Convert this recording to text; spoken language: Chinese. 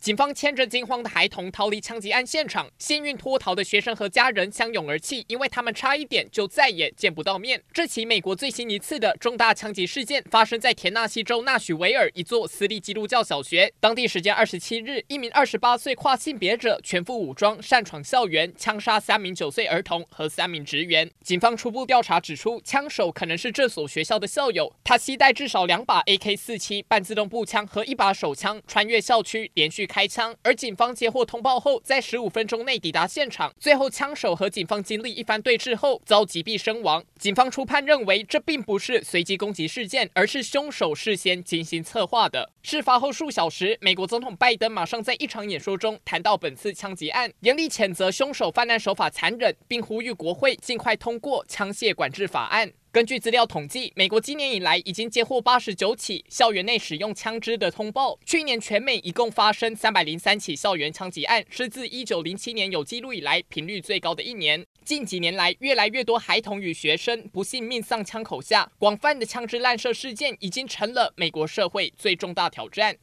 警方牵着惊慌的孩童逃离枪击案现场，幸运脱逃的学生和家人相拥而泣，因为他们差一点就再也见不到面。这起美国最新一次的重大枪击事件发生在田纳西州纳许维尔一座私立基督教小学。当地时间二十七日，一名二十八岁跨性别者全副武装擅闯校园，枪杀三名九岁儿童和三名职员。警方初步调查指出，枪手可能是这所学校的校友，他携带至少两把 AK 四七半自动步枪和一把手枪，穿越校区连续。开枪，而警方接获通报后，在十五分钟内抵达现场。最后，枪手和警方经历一番对峙后，遭击毙身亡。警方初判认为，这并不是随机攻击事件，而是凶手事先精心策划的。事发后数小时，美国总统拜登马上在一场演说中谈到本次枪击案，严厉谴责凶手犯案手法残忍，并呼吁国会尽快通过枪械管制法案。根据资料统计，美国今年以来已经接获八十九起校园内使用枪支的通报。去年全美一共发生三百零三起校园枪击案，是自一九零七年有记录以来频率最高的一年。近几年来，越来越多孩童与学生不幸命丧枪口下，广泛的枪支滥射事件已经成了美国社会最重大挑战。